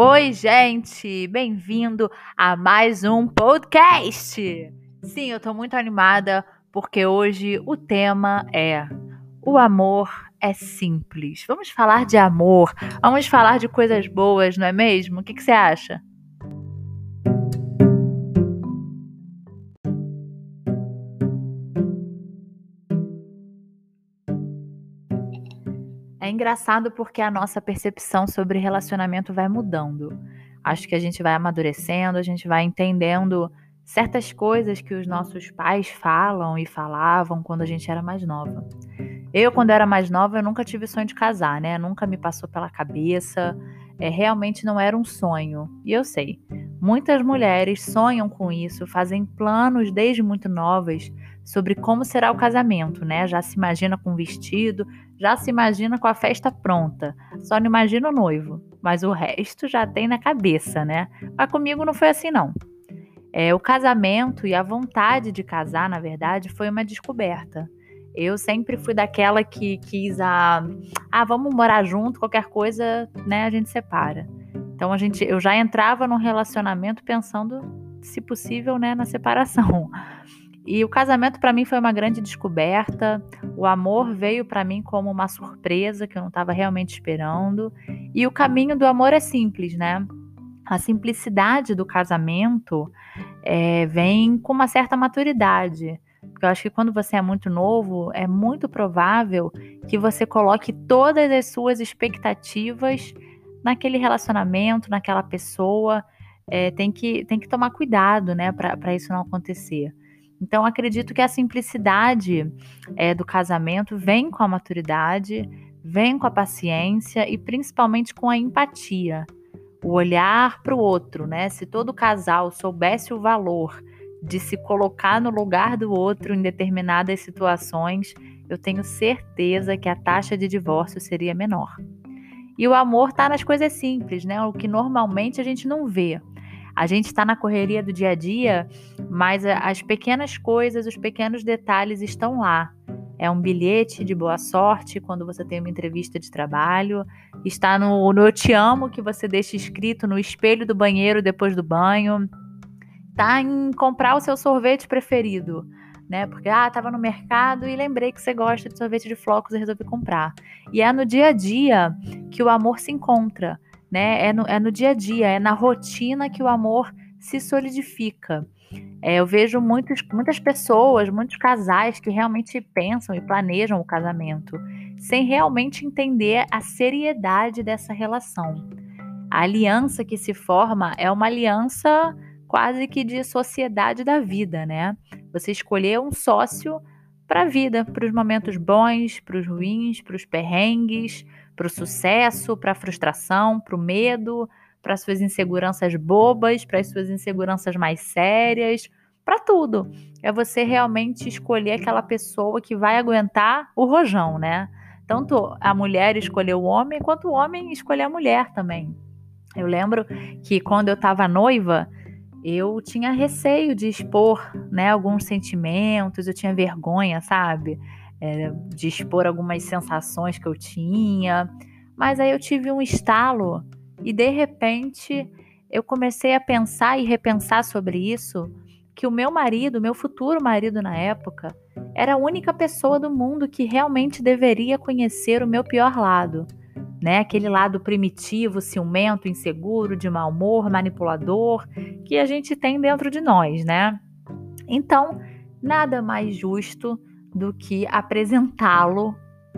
Oi, gente! Bem-vindo a mais um podcast! Sim, eu tô muito animada porque hoje o tema é O amor é simples. Vamos falar de amor, vamos falar de coisas boas, não é mesmo? O que, que você acha? Engraçado porque a nossa percepção sobre relacionamento vai mudando. Acho que a gente vai amadurecendo, a gente vai entendendo certas coisas que os nossos pais falam e falavam quando a gente era mais nova. Eu, quando era mais nova, eu nunca tive sonho de casar, né? Nunca me passou pela cabeça. É, realmente não era um sonho. E eu sei, muitas mulheres sonham com isso, fazem planos desde muito novas sobre como será o casamento, né? Já se imagina com vestido, já se imagina com a festa pronta. Só não imagina o noivo, mas o resto já tem na cabeça, né? Mas comigo não foi assim não. É, o casamento e a vontade de casar, na verdade, foi uma descoberta. Eu sempre fui daquela que quis a, ah, vamos morar junto, qualquer coisa, né, a gente separa. Então a gente, eu já entrava num relacionamento pensando, se possível, né, na separação. E o casamento para mim foi uma grande descoberta. O amor veio para mim como uma surpresa que eu não estava realmente esperando. E o caminho do amor é simples, né? A simplicidade do casamento é, vem com uma certa maturidade. Porque eu acho que quando você é muito novo, é muito provável que você coloque todas as suas expectativas naquele relacionamento, naquela pessoa. É, tem, que, tem que tomar cuidado, né, para isso não acontecer. Então, acredito que a simplicidade é, do casamento vem com a maturidade, vem com a paciência e principalmente com a empatia. O olhar para o outro, né? Se todo casal soubesse o valor de se colocar no lugar do outro em determinadas situações, eu tenho certeza que a taxa de divórcio seria menor. E o amor está nas coisas simples, né? O que normalmente a gente não vê. A gente está na correria do dia a dia, mas as pequenas coisas, os pequenos detalhes estão lá. É um bilhete de boa sorte quando você tem uma entrevista de trabalho. Está no, no Eu Te Amo, que você deixa escrito no espelho do banheiro depois do banho. Está em comprar o seu sorvete preferido, né? Porque, ah, estava no mercado e lembrei que você gosta de sorvete de flocos e resolvi comprar. E é no dia a dia que o amor se encontra né? É no, é no dia a dia, é na rotina que o amor se solidifica. É, eu vejo muitos, muitas pessoas, muitos casais que realmente pensam e planejam o casamento, sem realmente entender a seriedade dessa relação. A aliança que se forma é uma aliança quase que de sociedade da vida, né? Você escolher um sócio para a vida, para os momentos bons, para os ruins, para os perrengues, para o sucesso, para a frustração, para o medo, para as suas inseguranças bobas, para as suas inseguranças mais sérias, para tudo. É você realmente escolher aquela pessoa que vai aguentar o rojão, né? Tanto a mulher escolher o homem, quanto o homem escolher a mulher também. Eu lembro que quando eu estava noiva, eu tinha receio de expor né, alguns sentimentos, eu tinha vergonha, sabe? é, de expor algumas sensações que eu tinha. Mas aí eu tive um estalo e de repente eu comecei a pensar e repensar sobre isso, que o meu marido, meu futuro marido na época, era a única pessoa do mundo que realmente deveria conhecer o meu pior lado, né? Aquele lado primitivo, ciumento, inseguro, de mau humor, manipulador, que a gente tem dentro de nós, né? Então, nada mais justo do que apresentá-lo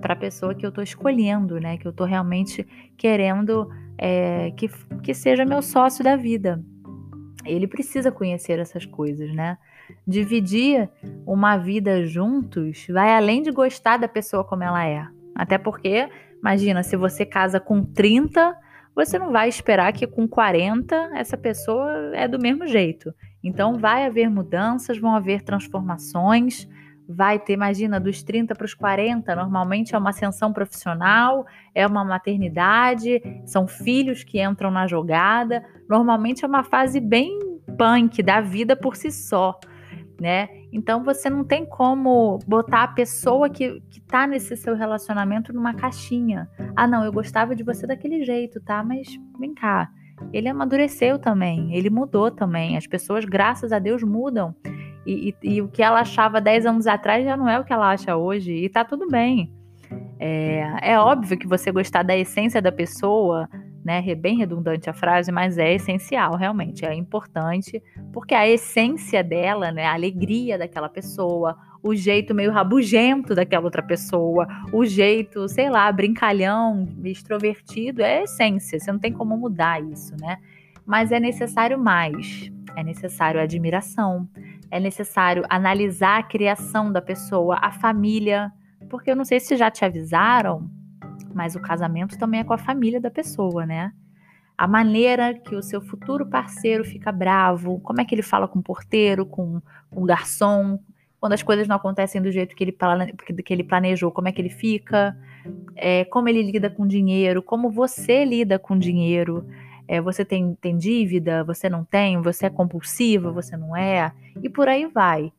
para a pessoa que eu estou escolhendo, né? Que eu estou realmente querendo é, que, que seja meu sócio da vida. Ele precisa conhecer essas coisas, né? Dividir uma vida juntos vai além de gostar da pessoa como ela é. Até porque, imagina, se você casa com 30, você não vai esperar que com 40 essa pessoa é do mesmo jeito. Então vai haver mudanças, vão haver transformações vai ter, imagina, dos 30 para os 40, normalmente é uma ascensão profissional, é uma maternidade, são filhos que entram na jogada. Normalmente é uma fase bem punk da vida por si só, né? Então você não tem como botar a pessoa que, que tá nesse seu relacionamento numa caixinha. Ah, não, eu gostava de você daquele jeito, tá? Mas vem cá. ele amadureceu também, ele mudou também. As pessoas, graças a Deus, mudam. E, e, e, o que ela achava 10 anos atrás já não é o que ela acha hoje, e tá tudo bem. É, é óbvio que você gostar da essência da pessoa, né? É bem redundante a frase, mas é essencial, realmente. É importante, porque a essência dela, né? A alegria daquela pessoa, o jeito meio rabugento daquela outra pessoa, o jeito, sei lá, brincalhão, extrovertido, é essência. Você não tem como mudar isso, né? Mas é necessário mais. É necessário admiração, é necessário analisar a criação da pessoa, a família, porque eu não sei se já te avisaram, mas o casamento também é com a família da pessoa, né? A maneira que o seu futuro parceiro fica bravo, como é que ele fala com o porteiro, com, o garçom, quando as coisas não acontecem do jeito que ele, que ele planejou, como é que ele fica, é, como ele lida com dinheiro, como você lida com dinheiro. É, você tem, tem dívida, você não tem, você é compulsiva, você não é, e por aí vai.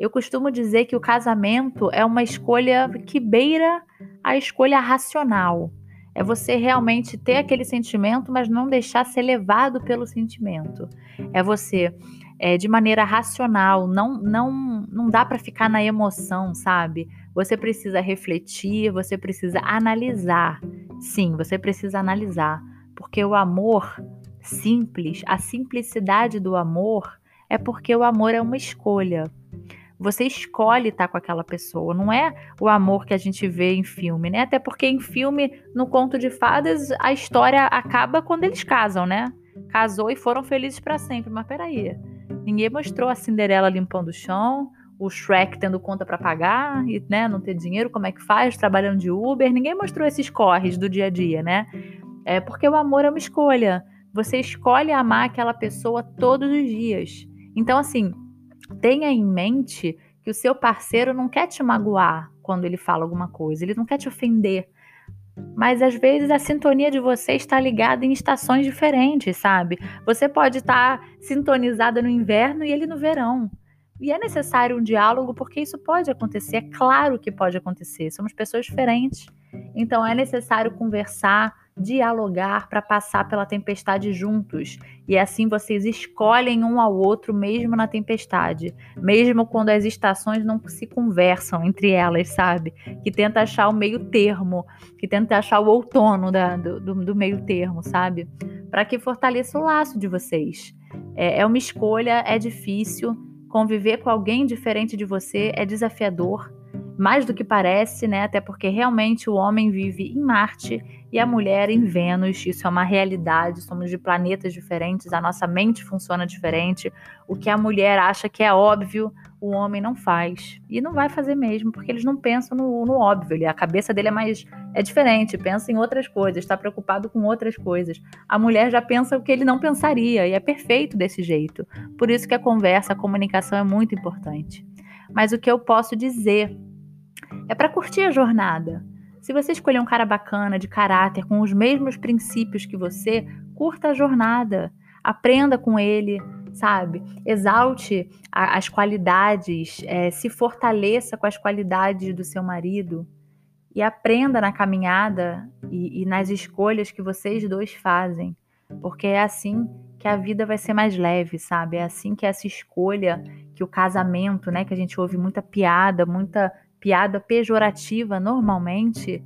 Eu costumo dizer que o casamento é uma escolha que beira a escolha racional. É você realmente ter aquele sentimento, mas não deixar ser levado pelo sentimento. É você, é, de maneira racional, não, não, não dá para ficar na emoção, sabe? Você precisa refletir, você precisa analisar. Sim, você precisa analisar, porque o amor simples, a simplicidade do amor, é porque o amor é uma escolha. Você escolhe estar com aquela pessoa, não é o amor que a gente vê em filme, né? Até porque em filme, no conto de fadas, a história acaba quando eles casam, né? Casou e foram felizes para sempre. Mas peraí, ninguém mostrou a Cinderela limpando o chão, o Shrek tendo conta para pagar e né, não ter dinheiro, como é que faz, trabalhando de Uber. Ninguém mostrou esses corres do dia a dia, né? É porque o amor é uma escolha. Você escolhe amar aquela pessoa todos os dias. Então, assim, tenha em mente que o seu parceiro não quer te magoar quando ele fala alguma coisa, ele não quer te ofender. Mas às vezes a sintonia de você está ligada em estações diferentes, sabe? Você pode estar sintonizada no inverno e ele no verão. E é necessário um diálogo porque isso pode acontecer, é claro que pode acontecer. Somos pessoas diferentes. Então é necessário conversar, dialogar para passar pela tempestade juntos. E assim vocês escolhem um ao outro, mesmo na tempestade, mesmo quando as estações não se conversam entre elas, sabe? Que tenta achar o meio termo, que tenta achar o outono da, do, do, meio termo, sabe? Para que fortaleça o laço de vocês. É, é uma escolha, é difícil. Conviver com alguém diferente de você é desafiador mais do que parece, né? Até porque realmente o homem vive em Marte e a mulher em Vênus. Isso é uma realidade. Somos de planetas diferentes, a nossa mente funciona diferente. O que a mulher acha que é óbvio, o homem não faz. E não vai fazer mesmo, porque eles não pensam no, no óbvio. a cabeça dele é mais é diferente, pensa em outras coisas, está preocupado com outras coisas. A mulher já pensa o que ele não pensaria, e é perfeito desse jeito. Por isso que a conversa, a comunicação é muito importante. Mas o que eu posso dizer é para curtir a jornada. Se você escolher um cara bacana, de caráter, com os mesmos princípios que você, curta a jornada. Aprenda com ele, sabe? Exalte a, as qualidades, é, se fortaleça com as qualidades do seu marido e aprenda na caminhada e, e nas escolhas que vocês dois fazem, porque é assim que a vida vai ser mais leve, sabe? É assim que essa escolha, que o casamento, né? Que a gente ouve muita piada, muita piada pejorativa normalmente,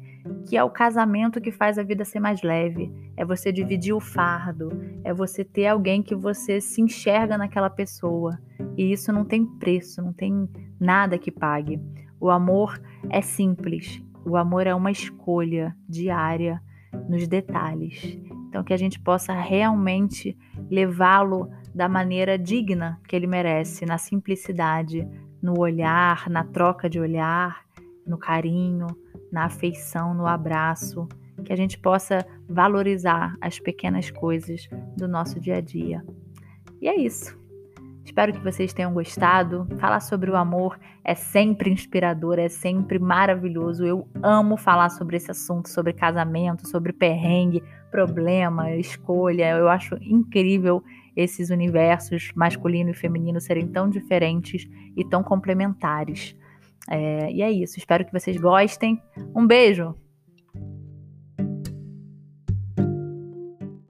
que é o casamento que faz a vida ser mais leve. É você dividir o fardo, é você ter alguém que você se enxerga naquela pessoa. E isso não tem preço, não tem nada que pague. O amor é simples. O amor é uma escolha diária nos detalhes. Então que a gente possa realmente levá-lo da maneira digna que ele merece, na simplicidade, no olhar, na troca de olhar, no carinho, na afeição, no abraço, que a gente possa valorizar as pequenas coisas do nosso dia a dia. E é isso. Espero que vocês tenham gostado. Falar sobre o amor é sempre inspirador, é sempre maravilhoso. Eu amo falar sobre esse assunto, sobre casamento, sobre perrengue, problema, escolha. Eu acho incrível esses universos masculino e feminino serem tão diferentes e tão complementares. É, e é isso. Espero que vocês gostem. Um beijo!